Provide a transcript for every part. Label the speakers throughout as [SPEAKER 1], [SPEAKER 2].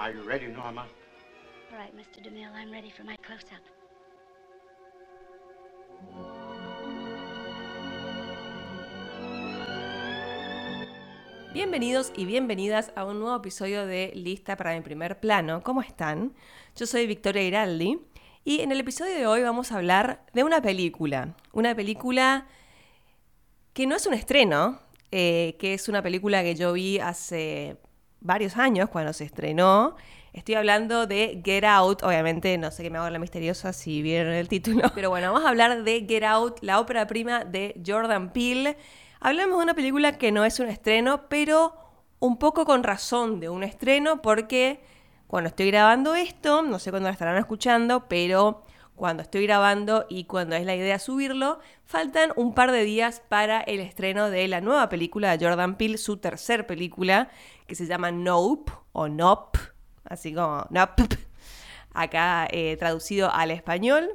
[SPEAKER 1] Are you ready, Norma?
[SPEAKER 2] All right, Mr. DeMille, I'm ready for my close-up.
[SPEAKER 3] Bienvenidos y bienvenidas a un nuevo episodio de Lista para mi primer plano. ¿Cómo están? Yo soy Victoria Iraldi y en el episodio de hoy vamos a hablar de una película. Una película que no es un estreno, eh, que es una película que yo vi hace varios años cuando se estrenó. Estoy hablando de Get Out, obviamente no sé qué me hago la misteriosa si vieron el título, pero bueno, vamos a hablar de Get Out, la ópera prima de Jordan Peele. Hablamos de una película que no es un estreno, pero un poco con razón de un estreno porque cuando estoy grabando esto, no sé cuándo la estarán escuchando, pero cuando estoy grabando y cuando es la idea subirlo, faltan un par de días para el estreno de la nueva película de Jordan Peele, su tercer película, que se llama Nope o Nope, así como Nope, acá eh, traducido al español.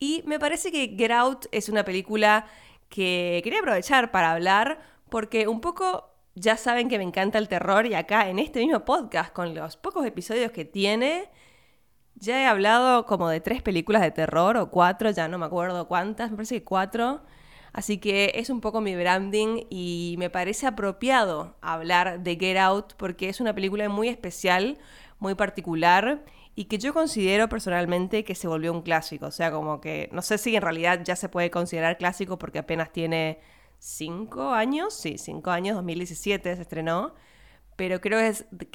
[SPEAKER 3] Y me parece que Get Out es una película que quería aprovechar para hablar porque un poco ya saben que me encanta el terror y acá en este mismo podcast, con los pocos episodios que tiene, ya he hablado como de tres películas de terror o cuatro, ya no me acuerdo cuántas, me parece que cuatro. Así que es un poco mi branding y me parece apropiado hablar de Get Out porque es una película muy especial, muy particular y que yo considero personalmente que se volvió un clásico. O sea, como que no sé si en realidad ya se puede considerar clásico porque apenas tiene cinco años, sí, cinco años, 2017 se estrenó pero creo que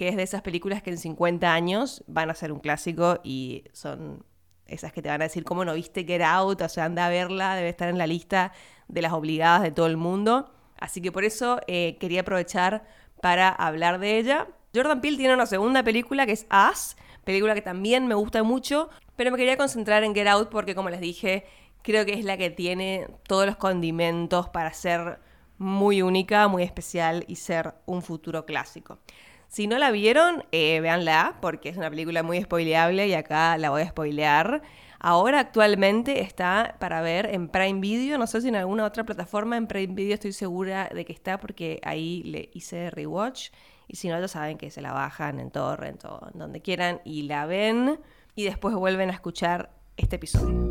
[SPEAKER 3] es, de esas películas que en 50 años van a ser un clásico y son esas que te van a decir, ¿cómo no viste Get Out? O sea, anda a verla, debe estar en la lista de las obligadas de todo el mundo. Así que por eso eh, quería aprovechar para hablar de ella. Jordan Peele tiene una segunda película que es Us, película que también me gusta mucho, pero me quería concentrar en Get Out porque, como les dije, creo que es la que tiene todos los condimentos para ser muy única, muy especial y ser un futuro clásico. Si no la vieron, eh, véanla, porque es una película muy spoileable y acá la voy a spoilear. Ahora actualmente está para ver en Prime Video, no sé si en alguna otra plataforma, en Prime Video estoy segura de que está porque ahí le hice rewatch y si no ya saben que se la bajan en torrent o en donde quieran y la ven y después vuelven a escuchar este episodio.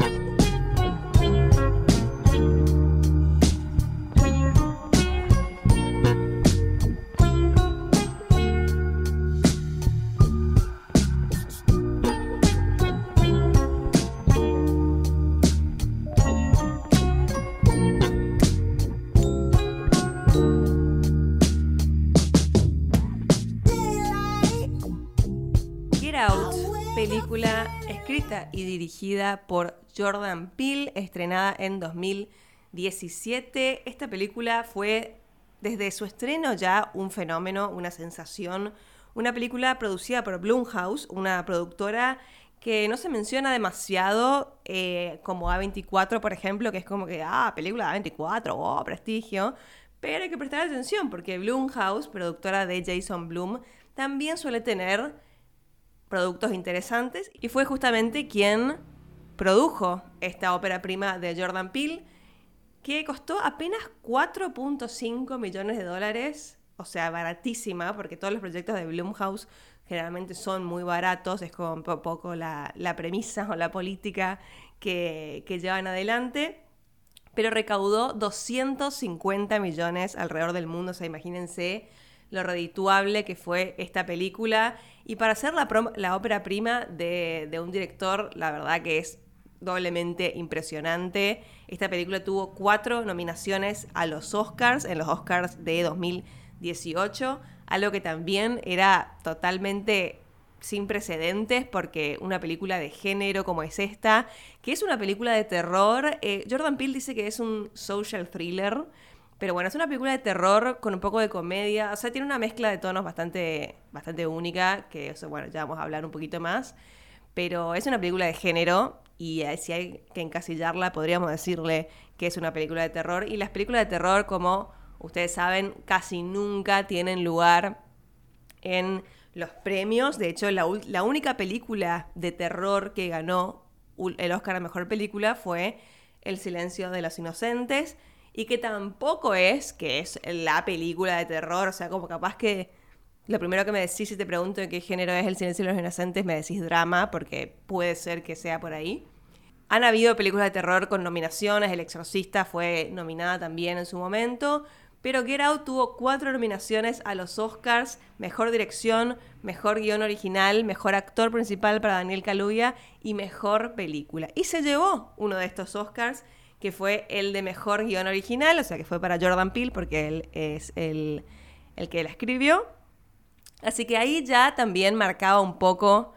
[SPEAKER 3] Y dirigida por Jordan Peele, estrenada en 2017. Esta película fue desde su estreno ya un fenómeno, una sensación. Una película producida por Blumhouse, una productora que no se menciona demasiado eh, como A24, por ejemplo, que es como que, ah, película de A24, oh, prestigio. Pero hay que prestar atención porque Blumhouse, productora de Jason Blum, también suele tener productos interesantes y fue justamente quien produjo esta ópera prima de Jordan Peele que costó apenas 4.5 millones de dólares, o sea, baratísima, porque todos los proyectos de Blumhouse generalmente son muy baratos, es como poco la, premisa o la política que, que llevan adelante, pero recaudó 250 millones alrededor del mundo, o sea, imagínense lo redituable que fue esta película. Y para hacer la, la ópera prima de, de, un director, la verdad que es doblemente impresionante. Esta película tuvo cuatro nominaciones a los Oscars, en los Oscars de 2018, algo que también era totalmente sin precedentes porque una película de género como es esta, que es una película de terror, eh, Jordan Peele dice que es un social thriller, pero bueno, es una película de terror con un poco de comedia. O sea, tiene una mezcla de tonos bastante, bastante única, que bueno, ya vamos a hablar un poquito más. Pero es una película de género y eh, si hay que encasillarla, podríamos decirle que es una película de terror. Y las películas de terror, como ustedes saben, casi nunca tienen lugar en los premios. De hecho, la, la única película de terror que ganó el Oscar a Mejor Película fue El Silencio de los Inocentes y que tampoco es que es la película de terror, o sea, como capaz que lo primero que me decís si te pregunto de qué género es El silencio de los inocentes, me decís drama, porque puede ser que sea por ahí. Han habido películas de terror con nominaciones, El Exorcista fue nominada también en su momento, pero Get tuvo cuatro nominaciones a los Oscars, Mejor Dirección, Mejor Guión Original, Mejor Actor Principal para Daniel Kaluuya y Mejor Película. Y se llevó uno de estos Oscars, que fue el de Mejor Guión Original, o sea que fue para Jordan Peele, porque él es el, el que la escribió. Así que ahí ya también marcaba un poco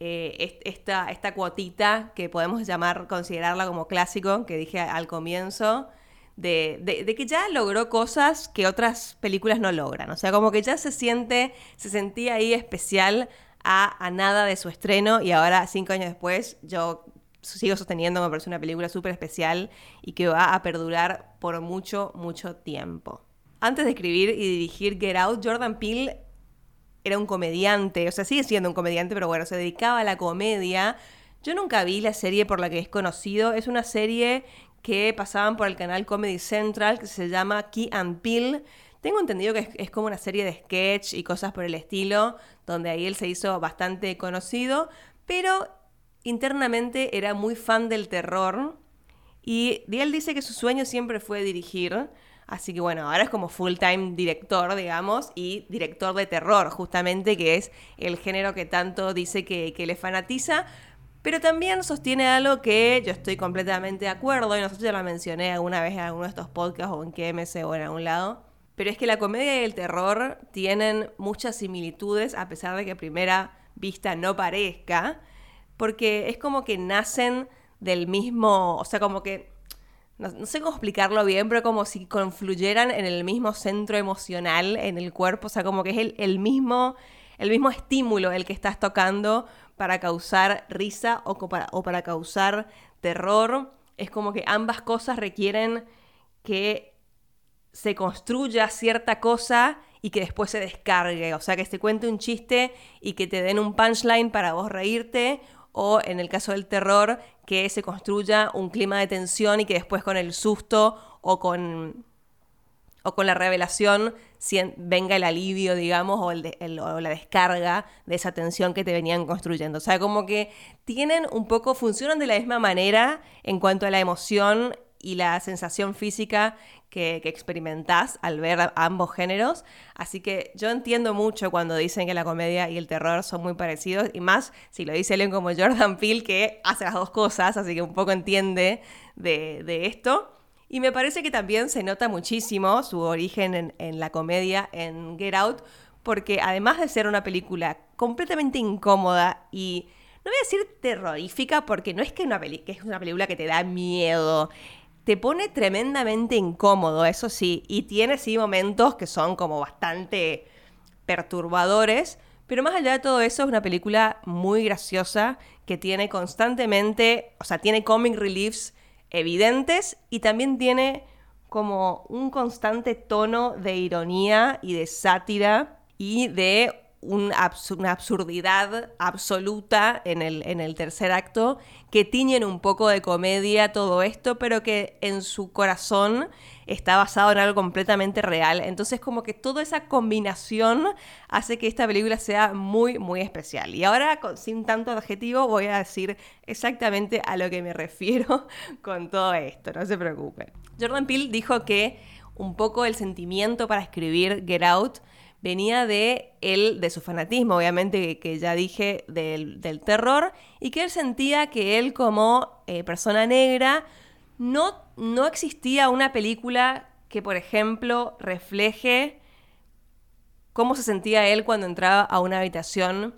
[SPEAKER 3] eh, esta, esta cuotita que podemos llamar, considerarla como clásico, que dije al comienzo, de, que ya logró cosas que otras películas no logran. O sea, como que ya se siente, se sentía ahí especial a, nada de su estreno y ahora, cinco años después, yo sigo sosteniendo me parece una película súper especial y que va a perdurar por mucho, mucho tiempo. Antes de escribir y dirigir Get Out, Jordan Peele era un comediante, o sea, sigue siendo un comediante, pero bueno, se dedicaba a la comedia. Yo nunca vi la serie por la que es conocido, es una serie que pasaban por el canal Comedy Central que se llama Key and Peel. Tengo entendido que es, como una serie de sketch y cosas por el estilo, donde ahí él se hizo bastante conocido, pero internamente era muy fan del terror y él dice que su sueño siempre fue dirigir. Así que bueno, ahora es como full time director, digamos, y director de terror, justamente, que es el género que tanto dice que, le fanatiza. Pero también sostiene algo que yo estoy completamente de acuerdo, y no sé si ya lo mencioné alguna vez en alguno de estos podcasts o en KMS o en algún lado. Pero es que la comedia y el terror tienen muchas similitudes, a pesar de que a primera vista no parezca, porque es como que nacen del mismo, o sea, como que no, sé cómo explicarlo bien, pero como si confluyeran en el mismo centro emocional en el cuerpo, o sea, como que es el, mismo, el mismo estímulo el que estás tocando para causar risa o para, o para causar terror. Es como que ambas cosas requieren que se construya cierta cosa y que después se descargue. O sea, que se cuente un chiste y que te den un punchline para vos reírte o en el caso del terror, que se construya un clima de tensión y que después con el susto o con, o con la revelación venga el alivio, digamos, o, o, la descarga de esa tensión que te venían construyendo. O sea, como que tienen un poco, funcionan de la misma manera en cuanto a la emoción y la sensación física que, experimentás al ver ambos géneros. Así que yo entiendo mucho cuando dicen que la comedia y el terror son muy parecidos, y más si lo dice alguien como Jordan Peele, que hace las dos cosas, así que un poco entiende de, esto. Y me parece que también se nota muchísimo su origen en, la comedia en Get Out, porque además de ser una película completamente incómoda y no voy a decir terrorífica porque no es que, que es una película que te da miedo, te pone tremendamente incómodo, eso sí, y tiene sí momentos que son como bastante perturbadores, pero más allá de todo eso es una película muy graciosa que tiene constantemente, o sea, tiene comic reliefs evidentes y también tiene como un constante tono de ironía y de sátira y de una absurdidad absoluta en el, en el tercer acto, que tiñen un poco de comedia todo esto, pero que en su corazón está basado en algo completamente real. Entonces como que toda esa combinación hace que esta película sea muy, muy especial. Y ahora, sin tanto adjetivo, voy a decir exactamente a lo que me refiero con todo esto, no se preocupen. Jordan Peele dijo que un poco el sentimiento para escribir Get Out venía de él, de su fanatismo, obviamente, que ya dije, del, terror, y que él sentía que él como eh, persona negra no, no existía una película que, por ejemplo, refleje cómo se sentía él cuando entraba a una habitación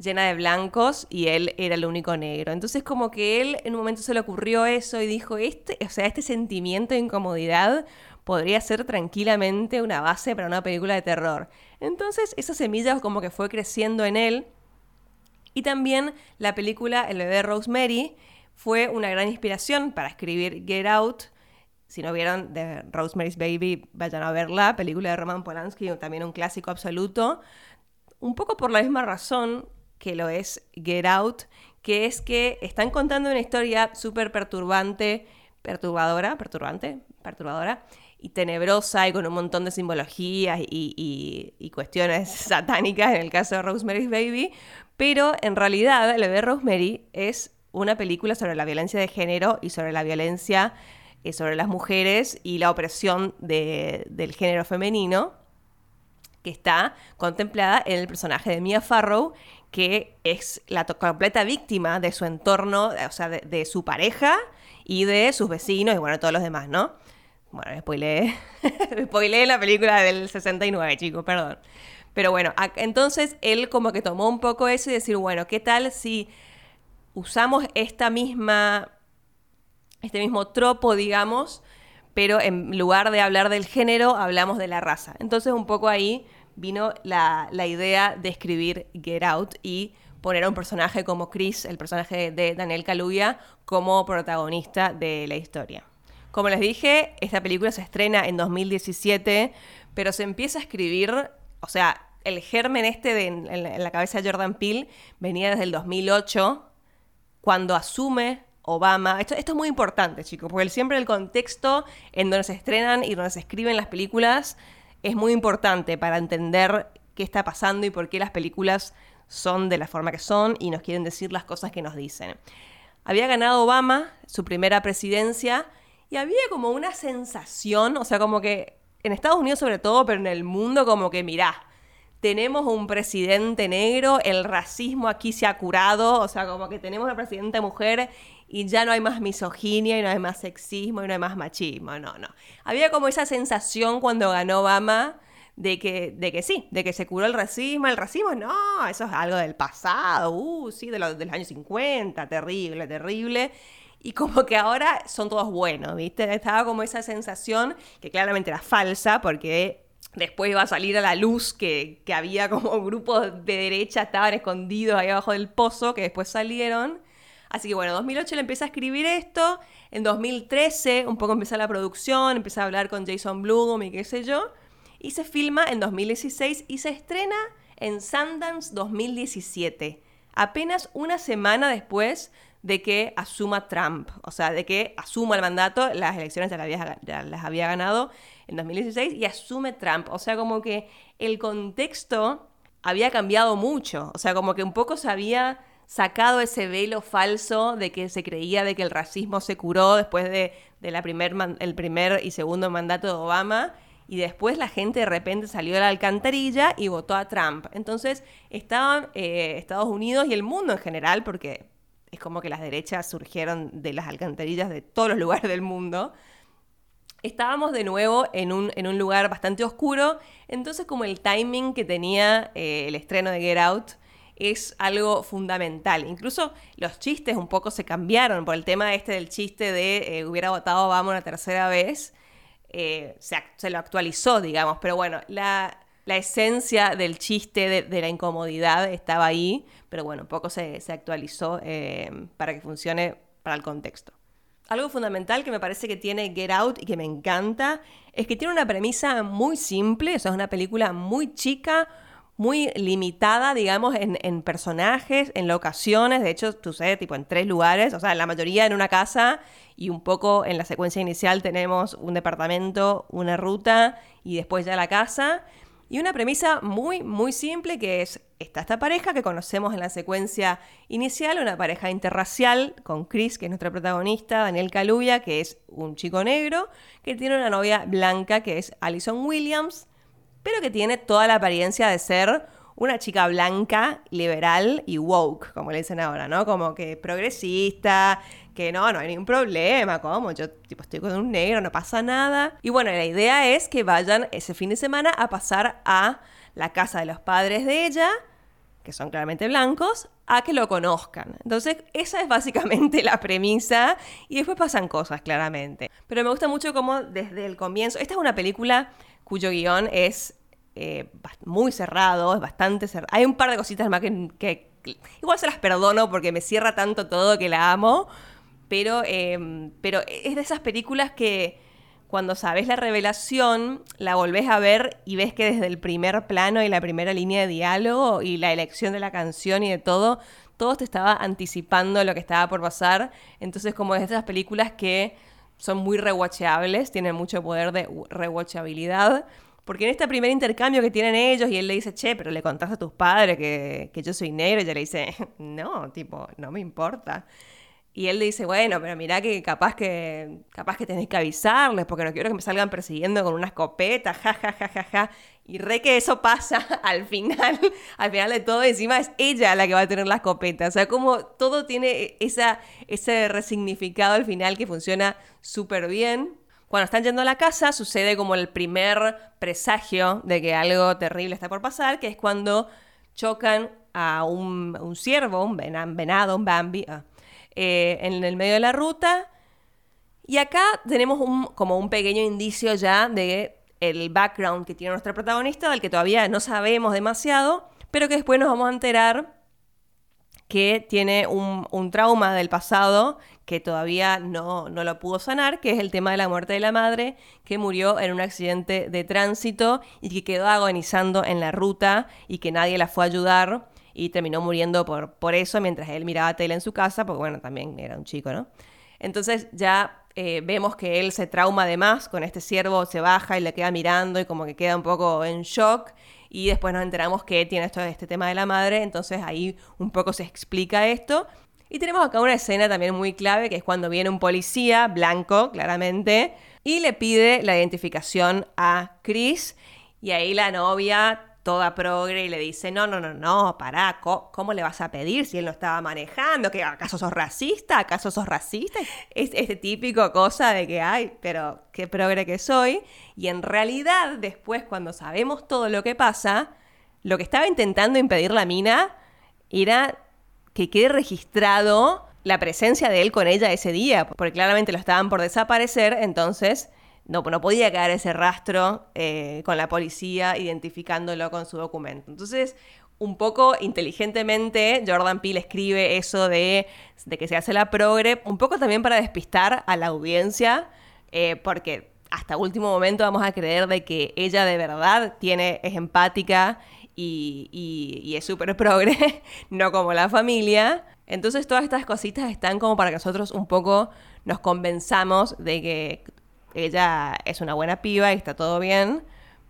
[SPEAKER 3] llena de blancos y él era el único negro. Entonces como que él en un momento se le ocurrió eso y dijo, este, o sea, este sentimiento de incomodidad podría ser tranquilamente una base para una película de terror. Entonces esa semilla como que fue creciendo en él. Y también la película El bebé Rosemary fue una gran inspiración para escribir Get Out. Si no vieron de Rosemary's Baby, vayan a verla, película de Roman Polanski, también un clásico absoluto. Un poco por la misma razón que lo es Get Out, que es que están contando una historia súper perturbante, perturbadora, perturbante, perturbadora y tenebrosa y con un montón de simbologías y, y, cuestiones satánicas en el caso de Rosemary's Baby, pero en realidad la de Rosemary es una película sobre la violencia de género y sobre la violencia eh, sobre las mujeres y la opresión del género femenino que está contemplada en el personaje de Mia Farrow, que es la completa víctima de su entorno, o sea, de, su pareja y de sus vecinos y bueno, todos los demás, ¿no? Bueno, spoileé, spoileé la película del 69, chicos, perdón. Pero bueno, entonces él como que tomó un poco eso y decir, bueno, ¿qué tal si usamos esta misma, este mismo tropo, digamos, pero en lugar de hablar del género, hablamos de la raza? Entonces un poco ahí vino la, idea de escribir Get Out y poner a un personaje como Chris, el personaje de Daniel Kaluuya, como protagonista de la historia. Como les dije, esta película se estrena en 2017, pero se empieza a escribir, o sea, el germen este de, en, la cabeza de Jordan Peele venía desde el 2008, cuando asume Obama. Esto, esto es muy importante, chicos, porque siempre el contexto en donde se estrenan y donde se escriben las películas es muy importante para entender qué está pasando y por qué las películas son de la forma que son y nos quieren decir las cosas que nos dicen. Había ganado Obama su primera presidencia y había como una sensación, o sea, como que en Estados Unidos sobre todo, pero en el mundo como que, mirá, tenemos un presidente negro, el racismo aquí se ha curado, o sea, como que tenemos una presidenta mujer y ya no hay más misoginia y no hay más sexismo y no hay más machismo. No, no. Había como esa sensación cuando ganó Obama de que, de que sí, de que se curó el racismo. El racismo, no, eso es algo del pasado, uh, sí, de, los, de los años 50, terrible, terrible. Y como que ahora son todos buenos, ¿viste? Estaba como esa sensación que claramente era falsa porque después iba a salir a la luz que, que había como grupos de derecha estaban escondidos ahí abajo del pozo que después salieron. Así que bueno, en 2008 le empieza a escribir esto, en 2013 un poco empieza la producción, empieza a hablar con Jason Blum y qué sé yo, y se filma en 2016 y se estrena en Sundance 2017, apenas una semana después de que asuma Trump, o sea, de que asuma el mandato, las elecciones ya las había, ganado en 2016 y asume Trump, o sea, como que el contexto había cambiado mucho, o sea, como que un poco se había sacado ese velo falso de que se creía de que el racismo se curó después de, la primer el primer y segundo mandato de Obama y después la gente de repente salió de la alcantarilla y votó a Trump. Entonces estaban eh, Estados Unidos y el mundo en general, porque es como que las derechas surgieron de las alcantarillas de todos los lugares del mundo. Estábamos de nuevo en un, en un lugar bastante oscuro, entonces como el timing que tenía eh, el estreno de Get Out es algo fundamental. Incluso los chistes un poco se cambiaron por el tema este del chiste de eh, hubiera votado Obama una tercera vez. Eh, se, lo actualizó, digamos, pero bueno, la, esencia del chiste de, la incomodidad estaba ahí, pero bueno, poco se, actualizó eh, para que funcione para el contexto. Algo fundamental que me parece que tiene Get Out y que me encanta es que tiene una premisa muy simple, o es una película muy chica, muy limitada, digamos, en, personajes, en locaciones. De hecho, sucede tipo en tres lugares. O sea, la mayoría en una casa y un poco en la secuencia inicial tenemos un departamento, una ruta y después ya la casa. Y una premisa muy, muy simple que es, está esta pareja que conocemos en la secuencia inicial, una pareja interracial con Chris, que es nuestra protagonista, Daniel Kaluuya, que es un chico negro, que tiene una novia blanca, que es Alison Williams, pero que tiene toda la apariencia de ser una chica blanca, liberal y woke, como le dicen ahora, ¿no? Como que progresista, que no, no hay ningún problema, como yo tipo estoy con un negro, no pasa nada. Y bueno, la idea es que vayan ese fin de semana a pasar a la casa de los padres de ella, que son claramente blancos, a que lo conozcan. Entonces, esa es básicamente la premisa y después pasan cosas, claramente. Pero me gusta mucho cómo desde el comienzo, esta es una película cuyo guion es eh, muy cerrado, es bastante cerrado. Hay un par de cositas más que, igual se las perdono porque me cierra tanto todo que la amo, pero, em, pero es de esas películas que cuando sabes la revelación, la volvés a ver y ves que desde el primer plano y la primera línea de diálogo y la elección de la canción y de todo, todo te estaba anticipando lo que estaba por pasar. Entonces, como es de esas películas que son muy rewatchables, tienen mucho poder de rewatchabilidad. Porque en este primer intercambio que tienen ellos y él le dice, che, pero le contaste a tus padres que, que yo soy negro, y ella le dice, no, tipo, no me importa. Y él le dice, bueno, pero mirá que capaz que capaz que tenés que avisarles porque no quiero que me salgan persiguiendo con una escopeta, ja, ja, ja, ja, ja. Y re que eso pasa al final, al final de todo, encima es ella la que va a tener la escopeta. O sea, como todo tiene esa, ese resignificado al final que funciona súper bien. Cuando están yendo a la casa sucede como el primer presagio de que algo terrible está por pasar, que es cuando chocan a un, ciervo, un venado, un Bambi, ah, eh, en el medio de la ruta. Y acá tenemos como un pequeño indicio ya de el background que tiene nuestra protagonista, del que todavía no sabemos demasiado, pero que después nos vamos a enterar que tiene un, trauma del pasado que todavía no, no, lo pudo sanar, que es el tema de la muerte de la madre, que murió en un accidente de tránsito y que quedó agonizando en la ruta y que nadie la fue a ayudar y terminó muriendo por, por eso mientras él miraba tele en su casa, porque bueno, también era un chico, ¿no? Entonces ya eh, vemos que él se trauma además con este ciervo, se baja y le queda mirando y como que queda un poco en shock y después nos enteramos que tiene esto, este tema de la madre, entonces ahí un poco se explica esto. Y tenemos acá una escena también muy clave, que es cuando viene un policía, blanco, claramente, y le pide la identificación a Chris, y ahí la novia toda progre y le dice, no, no, no, no, pará, ¿cómo, le vas a pedir si él no estaba manejando? ¿Que acaso sos racista? ¿Acaso sos racista? Es este típico cosa de que, ay, pero qué progre que soy. Y en realidad, después, cuando sabemos todo lo que pasa, lo que estaba intentando impedir la mina era que quede registrado la presencia de él con ella ese día, porque claramente lo estaban por desaparecer, entonces no, no podía quedar ese rastro eh, con la policía identificándolo con su documento. Entonces, un poco inteligentemente, Jordan Peele escribe eso de, que se hace la progre, un poco también para despistar a la audiencia, eh, porque hasta último momento vamos a creer de que ella de verdad tiene, es empática y, y es súper progre, no como la familia. Entonces todas estas cositas están como para que nosotros un poco nos convenzamos de que ella es una buena piba y está todo bien,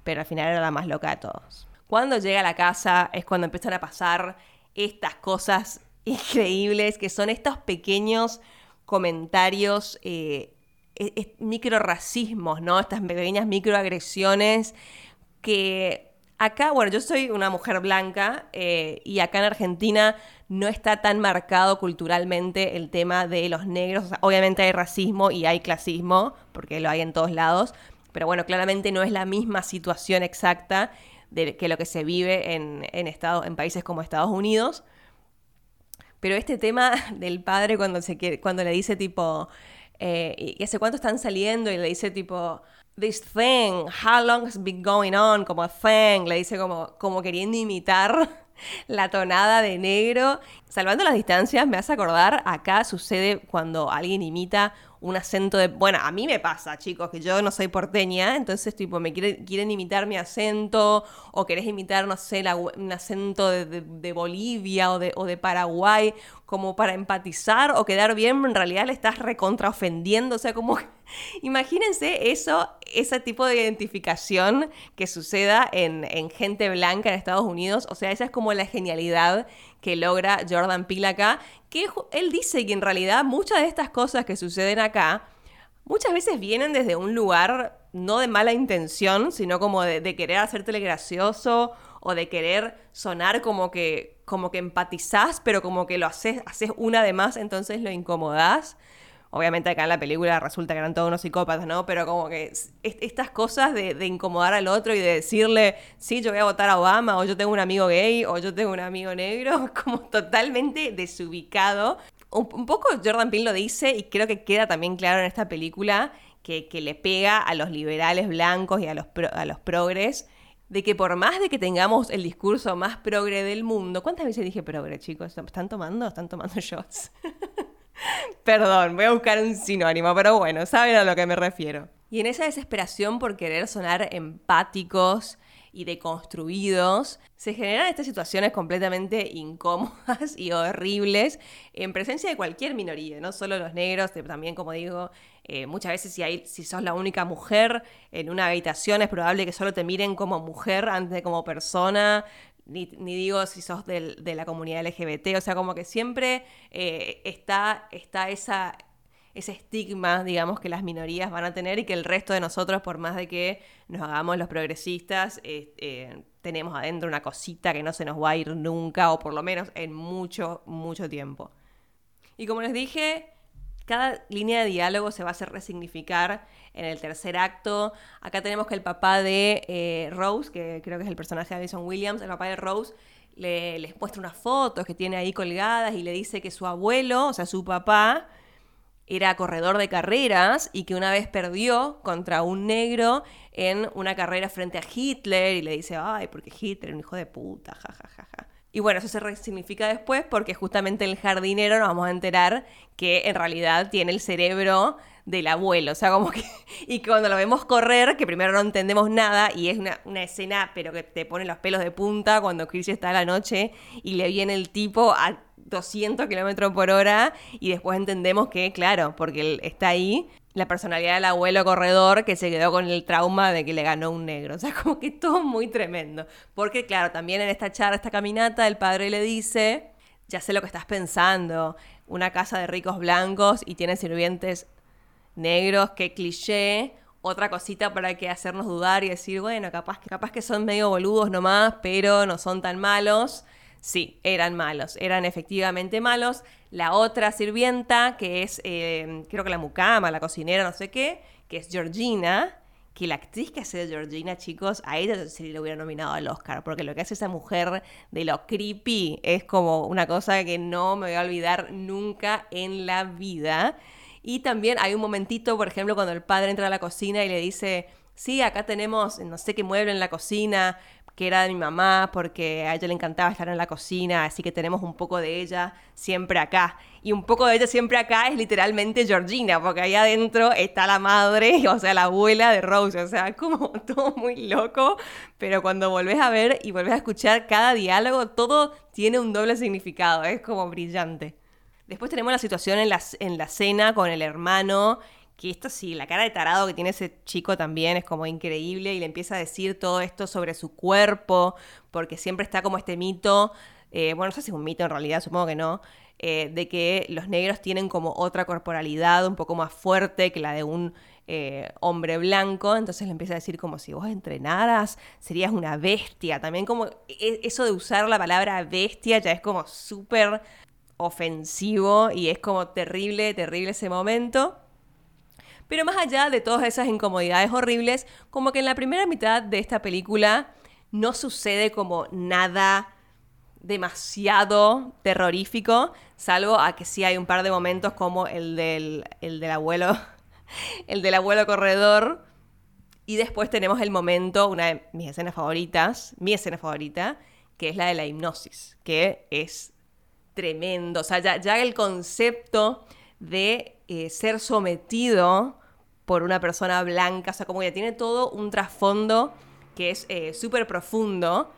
[SPEAKER 3] pero al final era la más loca de todos. Cuando llega a la casa es cuando empiezan a pasar estas cosas increíbles, que son estos pequeños comentarios, eh, micro racismos, ¿no? Estas pequeñas microagresiones que Acá, bueno, yo soy una mujer blanca eh, y acá en Argentina no está tan marcado culturalmente el tema de los negros. obviamente hay racismo y hay clasismo, porque lo hay en todos lados, pero bueno, claramente no es la misma situación exacta de que lo que se vive en, en países como Estados Unidos. Pero este tema del padre cuando, se, cuando le dice tipo, eh, ¿y hace cuánto están saliendo? Y le dice tipo, this thing, how long has been going on, como thing, le dice como, como queriendo imitar la tonada de negro. Salvando las distancias, me hace acordar, acá sucede cuando alguien imita un acento de... Bueno, a mí me pasa, chicos, que yo no soy porteña, entonces tipo me quieren, imitar mi acento o querés imitar, no sé, un acento de, Bolivia o de, o de Paraguay como para empatizar o quedar bien, en realidad le estás recontra ofendiendo, o sea, como... Imagínense eso, ese tipo de identificación que suceda en, gente blanca en Estados Unidos. O sea, esa es como la genialidad que logra Jordan Peele acá. Que él dice que en realidad muchas de estas cosas que suceden acá, muchas veces vienen desde un lugar no de mala intención, sino como de, querer hacerte gracioso o de querer sonar como que, como que empatizás, pero como que lo haces, haces una de más, entonces lo incomodás. Obviamente acá en la película resulta que eran todos unos psicópatas, ¿no? Pero como que estas cosas de, incomodar al otro y de decirle, sí, yo voy a votar a Obama, o yo tengo un amigo gay, o yo tengo un amigo negro, como totalmente desubicado. Un, poco Jordan Peele lo dice y creo que queda también claro en esta película que, le pega a los liberales blancos y a los, a los progres de que por más de que tengamos el discurso más progre del mundo, ¿cuántas veces dije progre, chicos? ¿Están tomando? ¿Están tomando shots? Perdón, voy a buscar un sinónimo, pero bueno, saben a lo que me refiero. Y en esa desesperación por querer sonar empáticos y deconstruidos, se generan estas situaciones completamente incómodas y horribles en presencia de cualquier minoría, no solo los negros, también como digo, eh, muchas veces si, hay, si sos la única mujer en una habitación es probable que solo te miren como mujer antes de como persona, ni, digo si sos de la comunidad LGBT, o sea, como que siempre eh, está, está esa, ese estigma, digamos, que las minorías van a tener y que el resto de nosotros, por más de que nos hagamos los progresistas, eh, tenemos adentro una cosita que no se nos va a ir nunca, o por lo menos en mucho, mucho tiempo. Y como les dije, cada línea de diálogo se va a hacer resignificar en el tercer acto. Acá tenemos que el papá de eh, Rose, que creo que es el personaje de Alison Williams, el papá de Rose, le, les muestra unas fotos que tiene ahí colgadas y le dice que su abuelo, o sea, su papá, era corredor de carreras y que una vez perdió contra un negro en una carrera frente a Hitler y le dice, ay, porque Hitler, un hijo de puta, jajajaja. Y bueno, eso se resignifica después porque justamente el jardinero nos vamos a enterar que en realidad tiene el cerebro del abuelo. O sea, como que. Y cuando lo vemos correr, que primero no entendemos nada, y es una, escena, pero que te pone los pelos de punta cuando Chris está a la noche y le viene el tipo a 200 kilómetros por hora, y después entendemos que, claro, porque él está ahí, la personalidad del abuelo corredor que se quedó con el trauma de que le ganó un negro. O sea, como que todo muy tremendo. Porque, claro, también en esta charla, esta caminata, el padre le dice. Ya sé lo que estás pensando. Una casa de ricos blancos y tiene sirvientes negros, qué cliché. Otra cosita para que hacernos dudar y decir, bueno, capaz que, capaz que son medio boludos nomás, pero no son tan malos. Sí, eran malos, eran efectivamente malos. La otra sirvienta, que es, eh, creo que la mucama, la cocinera, no sé qué, que es Georgina, que la actriz que hace de Georgina, chicos, a ella se le hubiera nominado al Oscar, porque lo que hace esa mujer de lo creepy es como una cosa que no me voy a olvidar nunca en la vida. Y también hay un momentito, por ejemplo, cuando el padre entra a la cocina y le dice, sí, acá tenemos no sé qué mueble en la cocina, que era de mi mamá, porque a ella le encantaba estar en la cocina, así que tenemos un poco de ella siempre acá. Y un poco de ella siempre acá es literalmente Georgina, porque ahí adentro está la madre, o sea, la abuela de Rose, o sea, como todo muy loco, pero cuando volvés a ver y volvés a escuchar cada diálogo, todo tiene un doble significado, es como brillante. Después tenemos la situación en la, en la cena con el hermano, que esto sí, la cara de tarado que tiene ese chico también es como increíble y le empieza a decir todo esto sobre su cuerpo, porque siempre está como este mito, eh, bueno, no sé si es un mito en realidad, supongo que no, eh, de que los negros tienen como otra corporalidad un poco más fuerte que la de un eh, hombre blanco, entonces le empieza a decir como si vos entrenaras, serías una bestia, también como e, eso de usar la palabra bestia ya es como súper ofensivo y es como terrible, terrible ese momento. Pero más allá de todas esas incomodidades horribles, como que en la primera mitad de esta película no sucede como nada demasiado terrorífico, salvo a que sí hay un par de momentos como el del, el del abuelo, el del abuelo corredor. Y después tenemos el momento, una de mis escenas favoritas, mi escena favorita, que es la de la hipnosis, que es tremendo. O sea, ya, el concepto de eh, ser sometido por una persona blanca, o sea, como ya tiene todo un trasfondo que es eh, súper profundo.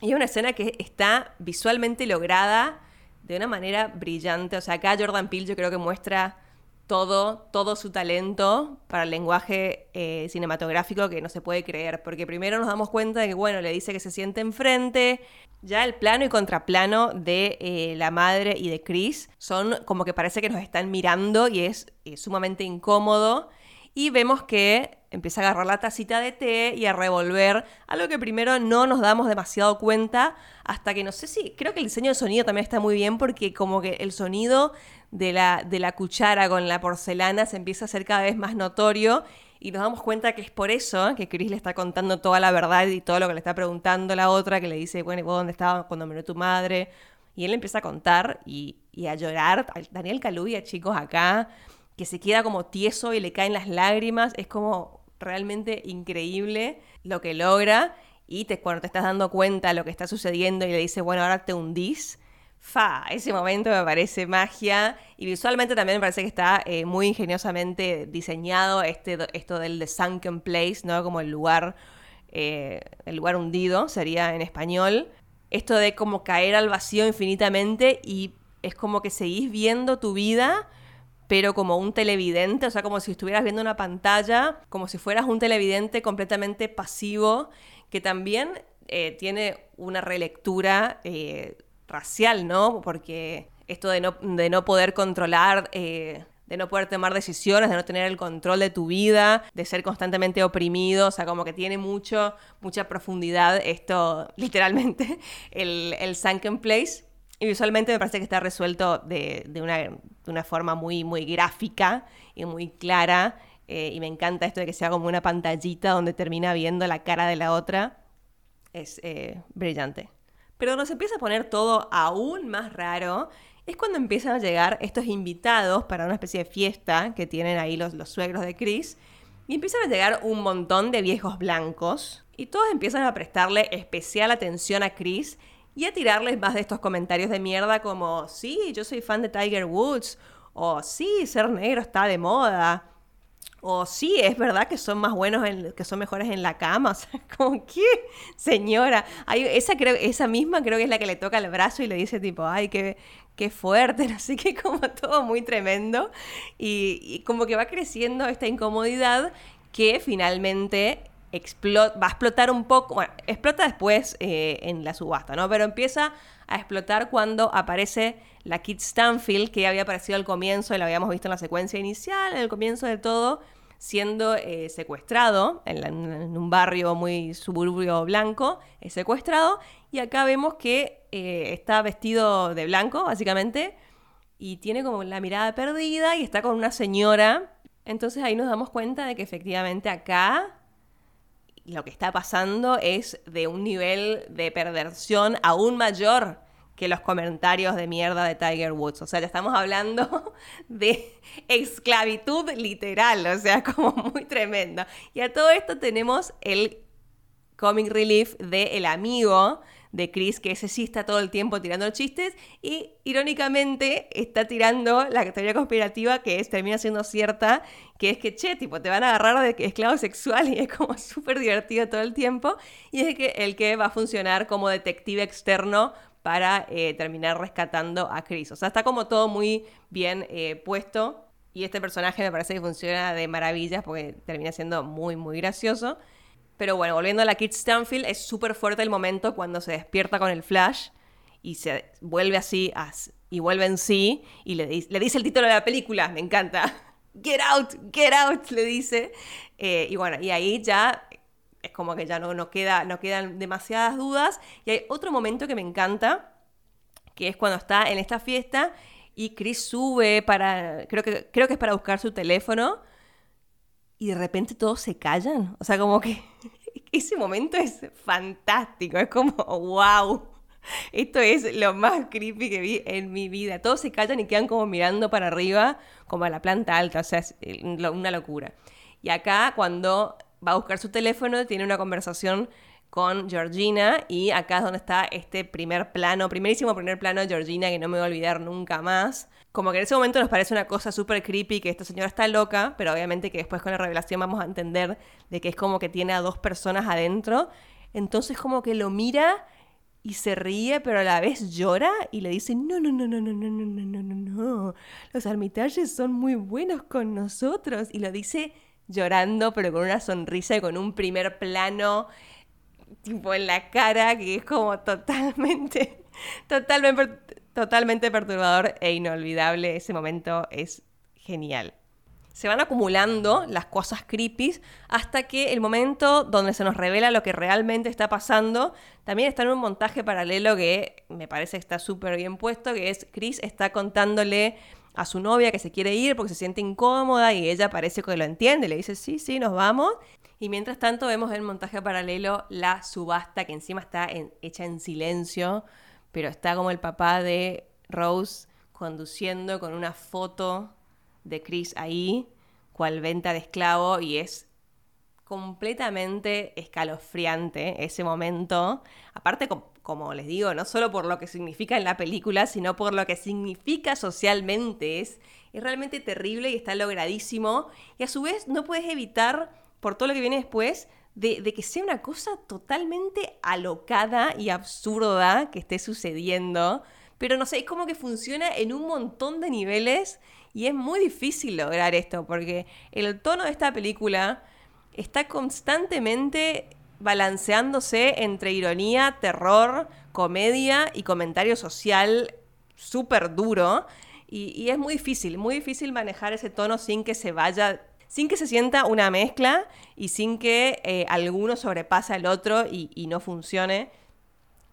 [SPEAKER 3] Y es una escena que está visualmente lograda de una manera brillante. O sea, acá Jordan Peele yo creo que muestra todo, todo su talento para el lenguaje eh, cinematográfico que no se puede creer. Porque primero nos damos cuenta de que, bueno, le dice que se siente enfrente. Ya el plano y contraplano de eh, la madre y de Chris son como que parece que nos están mirando y es sumamente incómodo. Y vemos que empieza a agarrar la tacita de té y a revolver, algo que primero no nos damos demasiado cuenta hasta que no sé si, creo que el diseño de sonido también está muy bien porque como que el sonido de la, de la cuchara con la porcelana se empieza a hacer cada vez más notorio y nos damos cuenta que es por eso que Chris le está contando toda la verdad y todo lo que le está preguntando la otra, que le dice, bueno, ¿y dónde estabas cuando miró tu madre? Y él empieza a contar y, y a llorar. Daniel Calubia, chicos, acá, que se queda como tieso y le caen las lágrimas, es como realmente increíble lo que logra. Y te, cuando te estás dando cuenta de lo que está sucediendo y le dice, bueno, ahora te hundís, fa, ese momento me parece magia y visualmente también me parece que está eh, muy ingeniosamente diseñado este, esto del The Sunken Place, ¿no? Como el lugar eh, el lugar hundido sería en español. Esto de como caer al vacío infinitamente y es como que seguís viendo tu vida, pero como un televidente, o sea, como si estuvieras viendo una pantalla, como si fueras un televidente completamente pasivo, que también eh, tiene una relectura racial, ¿no? Porque esto de no, de no poder controlar de no poder tomar decisiones, de no tener el control de tu vida, de ser constantemente oprimido, o sea, como que tiene mucho, mucha profundidad esto, literalmente, el, el sunken place. Y visualmente me parece que está resuelto de, una, forma muy, muy gráfica y muy clara. Eh, y me encanta esto de que sea como una pantallita donde termina viendo la cara de la otra. Es eh, brillante. Pero nos empieza a poner todo aún más raro es cuando empiezan a llegar estos invitados para una especie de fiesta que tienen ahí los, los suegros de Chris. Y empiezan a llegar un montón de viejos blancos. Y todos empiezan a prestarle especial atención a Chris y a tirarles más de estos comentarios de mierda como, sí, yo soy fan de Tiger Woods. O sí, ser negro está de moda. O sí, es verdad que son más buenos, que son mejores en la cama. O sea, como, ¿qué? Señora. esa, creo, esa misma creo que es la que le toca el brazo y le dice tipo, ay, qué, qué fuerte, así que como todo muy tremendo. Y, como que va creciendo esta incomodidad que finalmente va a explotar un poco, bueno, explota después eh, en la subasta, ¿no? Pero empieza a explotar cuando aparece la Kit Stanfield, que había aparecido al comienzo, y la habíamos visto en la secuencia inicial, en el comienzo de todo, siendo eh, secuestrado en, un barrio muy suburbio blanco, es secuestrado, y acá vemos que eh, está vestido de blanco, básicamente, y tiene como la mirada perdida y está con una señora. Entonces ahí nos damos cuenta de que efectivamente acá lo que está pasando es de un nivel de perversión aún mayor que los comentarios de mierda de Tiger Woods. O sea, ya estamos hablando de esclavitud literal, o sea, como muy tremenda. Y a todo esto tenemos el comic relief de El amigo de Chris, que ese sí está todo el tiempo tirando chistes y irónicamente está tirando la teoría conspirativa que es, termina siendo cierta, que es que, che, tipo, te van a agarrar de esclavo sexual y es como súper divertido todo el tiempo y es que el que va a funcionar como detective externo para eh, terminar rescatando a Chris. O sea, está como todo muy bien eh, puesto. Y este personaje me parece que funciona de maravillas porque termina siendo muy, muy gracioso. Pero bueno, volviendo a la Kit Stanfield, es súper fuerte el momento cuando se despierta con el flash y se vuelve así y vuelve en sí y le, le, dice el título de la película, me encanta. Get out, get out, le dice. Eh, y bueno, y ahí ya es como que ya no, no, queda, no quedan demasiadas dudas. Y hay otro momento que me encanta, que es cuando está en esta fiesta y Chris sube para, creo que, creo que es para buscar su teléfono, y de repente todos se callan. O sea, como que ese momento es fantástico, es como, wow. Esto es lo más creepy que vi en mi vida. Todos se callan y quedan como mirando para arriba, como a la planta alta, o sea, es eh, una locura. Y acá, cuando va a buscar su teléfono, tiene una conversación con Georgina y acá es donde está este primer plano, primerísimo primer plano de Georgina que no me voy a olvidar nunca más. Como que en ese momento nos parece una cosa súper creepy que esta señora está loca, pero obviamente que después con la revelación vamos a entender de que es como que tiene a dos personas adentro. Entonces como que lo mira y se ríe, pero a la vez llora y le dice, no, no, no, no, no, no, no, no, no, no, los armitalles son muy buenos con nosotros. Y lo dice llorando, pero con una sonrisa y con un primer plano tipo en la cara que es como totalmente, totalmente, totalmente perturbador e inolvidable. Ese momento es genial. Se van acumulando las cosas creepy hasta que el momento donde se nos revela lo que realmente está pasando, también está en un montaje paralelo que me parece que está súper bien puesto, que es Chris está contándole a su novia que se quiere ir porque se siente incómoda y ella parece que lo entiende, le dice, sí, sí, nos vamos. Y mientras tanto vemos en el montaje paralelo la subasta que encima está hecha en silencio, pero está como el papá de Rose conduciendo con una foto de Chris ahí, cual venta de esclavo, y es completamente escalofriante ese momento. Aparte, como les digo, no solo por lo que significa en la película, sino por lo que significa socialmente. Es, es realmente terrible y está logradísimo. Y a su vez no puedes evitar, por todo lo que viene después, de, que sea una cosa totalmente alocada y absurda que esté sucediendo. Pero no sé, es como que funciona en un montón de niveles y es muy difícil lograr esto porque el tono de esta película está constantemente balanceándose entre ironía, terror, comedia y comentario social súper duro. Y, es muy difícil, muy difícil manejar ese tono sin que se vaya, sin que se sienta una mezcla y sin que eh, alguno sobrepase al otro y, y no funcione.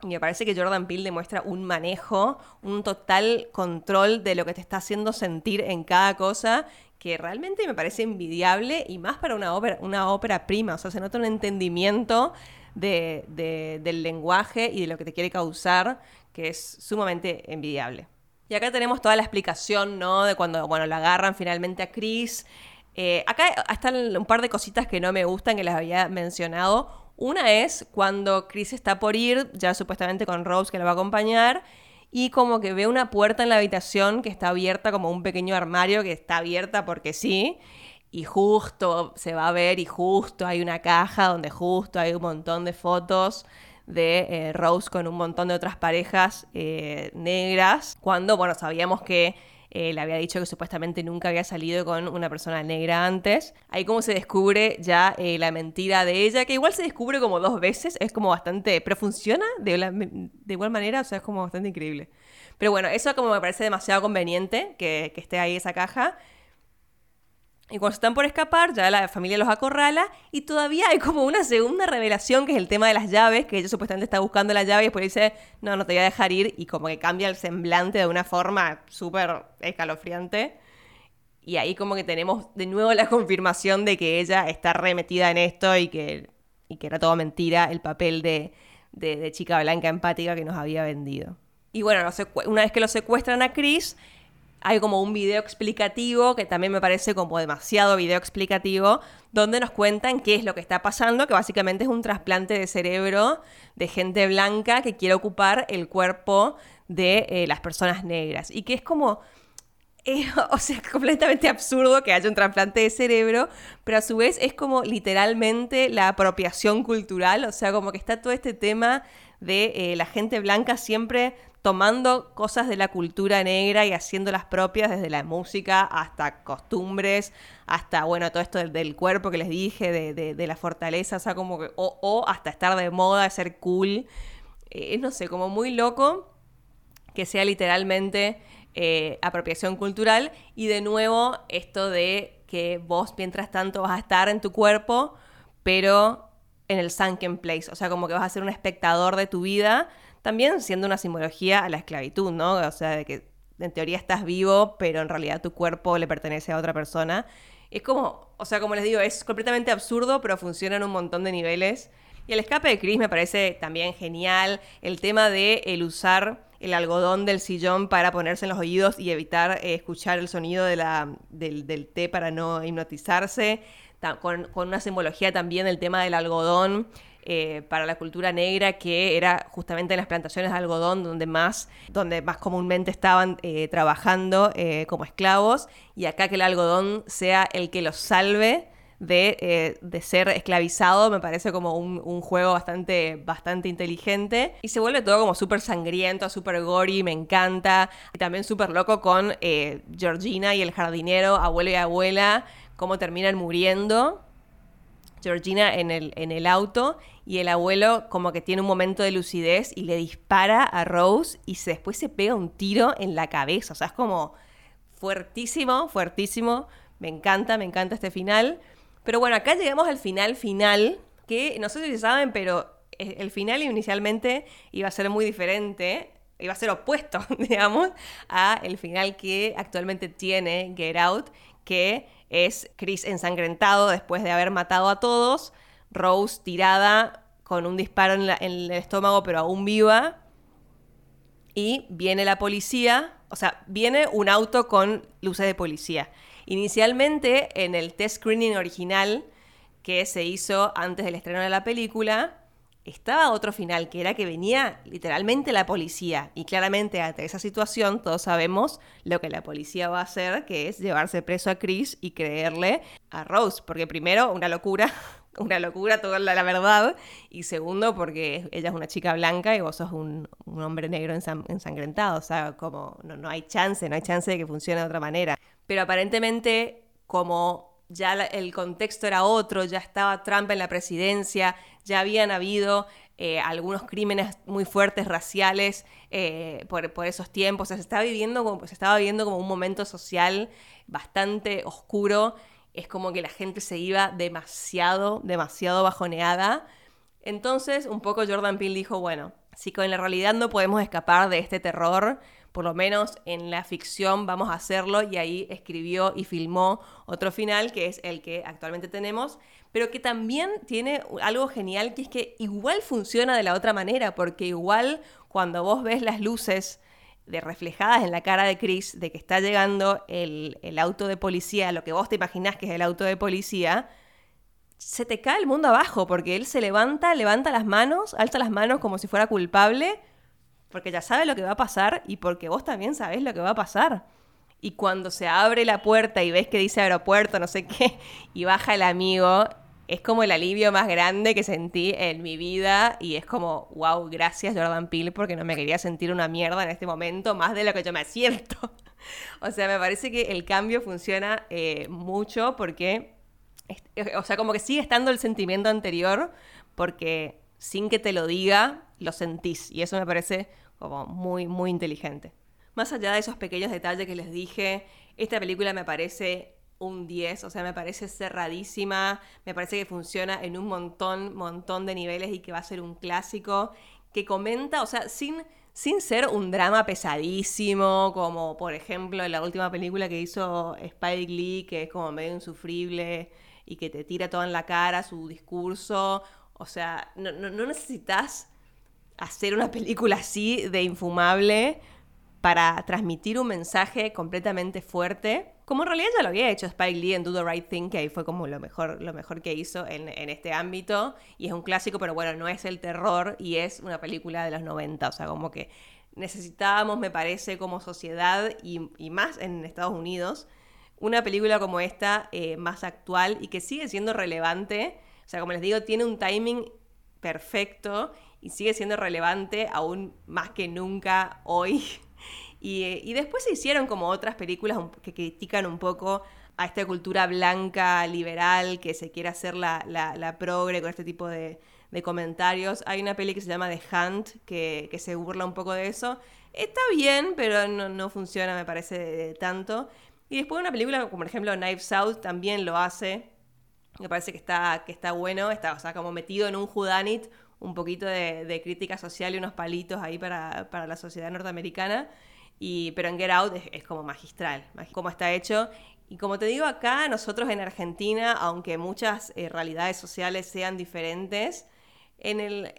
[SPEAKER 3] Y me parece que Jordan Peele demuestra un manejo, un total control de lo que te está haciendo sentir en cada cosa que realmente me parece envidiable y más para una ópera, una ópera prima, o sea, se nota un entendimiento de, del lenguaje y de lo que te quiere causar que es sumamente envidiable. Y acá tenemos toda la explicación, ¿no? De cuando, bueno, la agarran finalmente a Chris. Eh, acá están un par de cositas que no me gustan, que les había mencionado. Una es cuando Chris está por ir, ya supuestamente con Rose que la va a acompañar, y como que ve una puerta en la habitación que está abierta, como un pequeño armario que está abierta porque sí, y justo se va a ver y justo hay una caja donde justo hay un montón de fotos de eh, Rose con un montón de otras parejas eh, negras, cuando, bueno, sabíamos que eh, le había dicho que supuestamente nunca había salido con una persona negra antes. Ahí como se descubre ya eh, la mentira de ella, que igual se descubre como dos veces, es como bastante, pero funciona de, de igual manera, o sea, es como bastante increíble. Pero bueno, eso como me parece demasiado conveniente que, que esté ahí esa caja. Y cuando están por escapar, ya la familia los acorrala y todavía hay como una segunda revelación que es el tema de las llaves, que ella supuestamente está buscando la llave y después dice, no, no te voy a dejar ir y como que cambia el semblante de una forma súper escalofriante. Y ahí como que tenemos de nuevo la confirmación de que ella está remetida en esto y que, y que era todo mentira el papel de, de, chica blanca empática que nos había vendido. Y bueno, una vez que lo secuestran a Chris, hay como un video explicativo, que también me parece como demasiado video explicativo, donde nos cuentan qué es lo que está pasando, que básicamente es un trasplante de cerebro de gente blanca que quiere ocupar el cuerpo de eh, las personas negras. Y que es como... o sea, completamente absurdo que haya un trasplante de cerebro, pero a su vez es como literalmente la apropiación cultural, o sea, como que está todo este tema de eh, la gente blanca siempre tomando cosas de la cultura negra y haciéndolas propias desde la música hasta costumbres, hasta, bueno, todo esto del, cuerpo que les dije, de, la fortaleza, o sea, como que, o, hasta estar de moda, ser cool. Es, no sé, como muy loco que sea literalmente eh, apropiación cultural y de nuevo esto de que vos mientras tanto vas a estar en tu cuerpo, pero en el sunken place, o sea, como que vas a ser un espectador de tu vida también siendo una simbología a la esclavitud, ¿no? O sea, de que en teoría estás vivo, pero en realidad tu cuerpo le pertenece a otra persona. Es como, o sea, como les digo, es completamente absurdo, pero funciona en un montón de niveles. Y el escape de Chris me parece también genial. El tema de el usar el algodón del sillón para ponerse en los oídos y evitar eh, escuchar el sonido de la, del, del, té para no hipnotizarse. Con, una simbología también del tema del algodón. Eh, para la cultura negra, que era justamente en las plantaciones de algodón donde más, donde más comúnmente estaban eh, trabajando eh, como esclavos, y acá que el algodón sea el que los salve. De, ser esclavizado, me parece como un, juego bastante, bastante inteligente. Y se vuelve todo como súper sangriento, súper gory, me encanta. Y también súper loco con Georgina y el jardinero, abuelo y abuela, cómo terminan muriendo. Georgina en el, en el auto y el abuelo como que tiene un momento de lucidez y le dispara a Rose y se, después se pega un tiro en la cabeza. O sea, es como fuertísimo, fuertísimo. Me encanta, me encanta este final. Pero bueno, acá llegamos al final final, que no sé si saben, pero el final inicialmente iba a ser muy diferente, iba a ser opuesto, digamos, a el final que actualmente tiene Get Out, que es Chris ensangrentado después de haber matado a todos, Rose tirada con un disparo en, el estómago pero aún viva, y viene la policía, o sea, viene un auto con luces de policía. Inicialmente, en el test screening original que se hizo antes del estreno de la película, estaba otro final, que era que venía literalmente la policía. Y claramente ante esa situación todos sabemos lo que la policía va a hacer, que es llevarse preso a Chris y creerle a Rose. Porque primero, una locura, una locura toda la, verdad. Y segundo, porque ella es una chica blanca y vos sos un, un hombre negro ensangrentado. O sea, como no, no, hay chance, no hay chance de que funcione de otra manera. Pero aparentemente, como ya el contexto era otro, ya estaba Trump en la presidencia, ya habían habido eh, algunos crímenes muy fuertes raciales eh, por, esos tiempos. Se, estaba viviendo como, se estaba viviendo como un momento social bastante oscuro es como que la gente se iba demasiado, demasiado bajoneada. Entonces, un poco Jordan Peele dijo, bueno, si con la realidad no podemos escapar de este terror, por lo menos en la ficción vamos a hacerlo y ahí escribió y filmó otro final que es el que actualmente tenemos, pero que también tiene algo genial que es que igual funciona de la otra manera, porque igual cuando vos ves las luces de reflejadas en la cara de Chris de que está llegando el, auto de policía, lo que vos te imaginás que es el auto de policía, se te cae el mundo abajo porque él se levanta, levanta las manos, alza las manos como si fuera culpable, porque ya sabe lo que va a pasar y porque vos también sabés lo que va a pasar. Y cuando se abre la puerta y ves que dice aeropuerto, no sé qué, y baja el amigo, es como el alivio más grande que sentí en mi vida y es como, wow, gracias Jordan Peele porque no me quería sentir una mierda en este momento, más de lo que yo me siento. o sea, me parece que el cambio funciona eh, mucho porque, o sea, como que sigue estando el sentimiento anterior porque sin que te lo diga, lo sentís y eso me parece como muy, muy inteligente. Más allá de esos pequeños detalles que les dije, esta película me parece un 10, o sea, me parece cerradísima, me parece que funciona en un montón, montón de niveles y que va a ser un clásico, que comenta, o sea, sin, sin ser un drama pesadísimo, como por ejemplo en la última película que hizo Spike Lee, que es como medio insufrible y que te tira todo en la cara su discurso, o sea, no, necesitas hacer una película así de infumable para transmitir un mensaje completamente fuerte, como en realidad ya lo había hecho Spike Lee en Do the Right Thing, que ahí fue como lo mejor, lo mejor que hizo en, este ámbito, y es un clásico, pero bueno, no es el terror y es una película de los 90, o sea, como que necesitábamos, me parece, como sociedad y, más en Estados Unidos, una película como esta eh, más actual y que sigue siendo relevante, o sea, como les digo, tiene un timing perfecto y sigue siendo relevante aún más que nunca hoy y, después se hicieron como otras películas que critican un poco a esta cultura blanca, liberal, que se quiere hacer la, la, progre con este tipo de, comentarios. Hay una peli que se llama The Hunt, que, se burla un poco de eso. Está bien, pero no, funciona, me parece, tanto. Y después una película como por ejemplo Knives Out también lo hace. Me parece que está, que está bueno, está o sea, como metido en un Judanit, un poquito de, crítica social y unos palitos ahí para, para la sociedad norteamericana pero en Get Out es, como magistral, como está hecho. Y como te digo acá, nosotros en Argentina, aunque muchas eh, realidades sociales sean diferentes, en, el,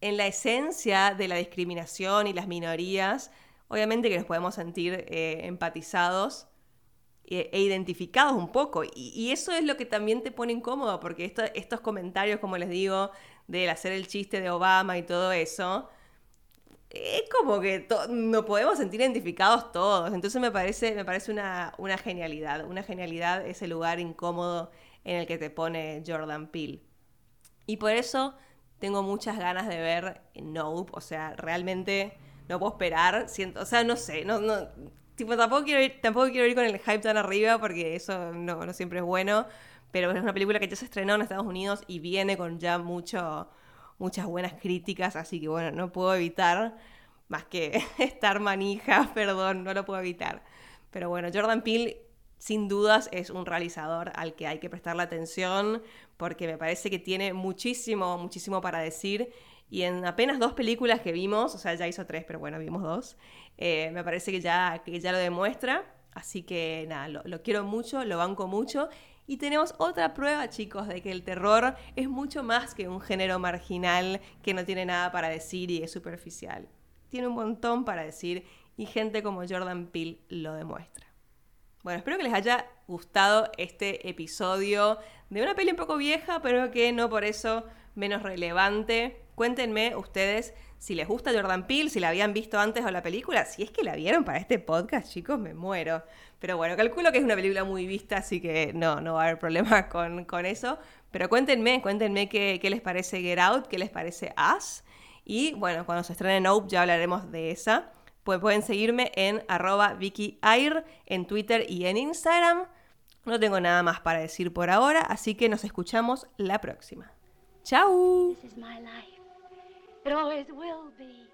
[SPEAKER 3] en la esencia de la discriminación y las minorías, obviamente que nos podemos sentir eh, empatizados e, e, identificados un poco. Y, eso es lo que también te pone incómodo, porque estos comentarios, como les digo, del hacer el chiste de Obama y todo eso, es como que nos podemos sentir identificados todos. Entonces me parece, me parece una, una, genialidad. Una genialidad ese lugar incómodo en el que te pone Jordan Peele. Y por eso tengo muchas ganas de ver Nope. O sea, realmente no puedo esperar. Siento, o sea, no sé. No, no, tipo, tampoco, quiero ir, tampoco quiero ir con el hype tan arriba porque eso no, no siempre es bueno. Pero es una película que ya se estrenó en Estados Unidos y viene con ya mucho muchas buenas críticas, así que bueno, no puedo evitar más que estar manija, perdón, no lo puedo evitar. Pero bueno, Jordan Peele sin dudas es un realizador al que hay que prestarle atención porque me parece que tiene muchísimo, muchísimo para decir. Y en apenas dos películas que vimos, o sea, ya hizo tres, pero bueno, vimos dos, eh, me parece que ya, que ya lo demuestra. Así que nada, lo, lo quiero mucho, lo banco mucho y tenemos otra prueba, chicos, de que el terror es mucho más que un género marginal que no tiene nada para decir y es superficial. Tiene un montón para decir y gente como Jordan Peele lo demuestra. Bueno, espero que les haya gustado este episodio de una peli un poco vieja, pero que no por eso menos relevante. Cuéntenme ustedes si les gusta Jordan Peele, si la habían visto antes o la película. Si es que la vieron para este podcast, chicos, me muero. Pero bueno, calculo que es una película muy vista, así que no, no va a haber problema con, con eso. Pero cuéntenme, cuéntenme qué, qué les parece Get Out, qué les parece Us. Y bueno, cuando se estrene Nope ya hablaremos de esa. Pues pueden seguirme en arroba Vicky Air en Twitter y en Instagram. No tengo nada más para decir por ahora, así que nos escuchamos la próxima. ¡Chao!
[SPEAKER 2] It always will be.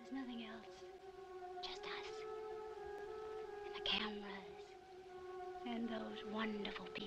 [SPEAKER 2] There's nothing else. Just us. And the cameras. And those wonderful people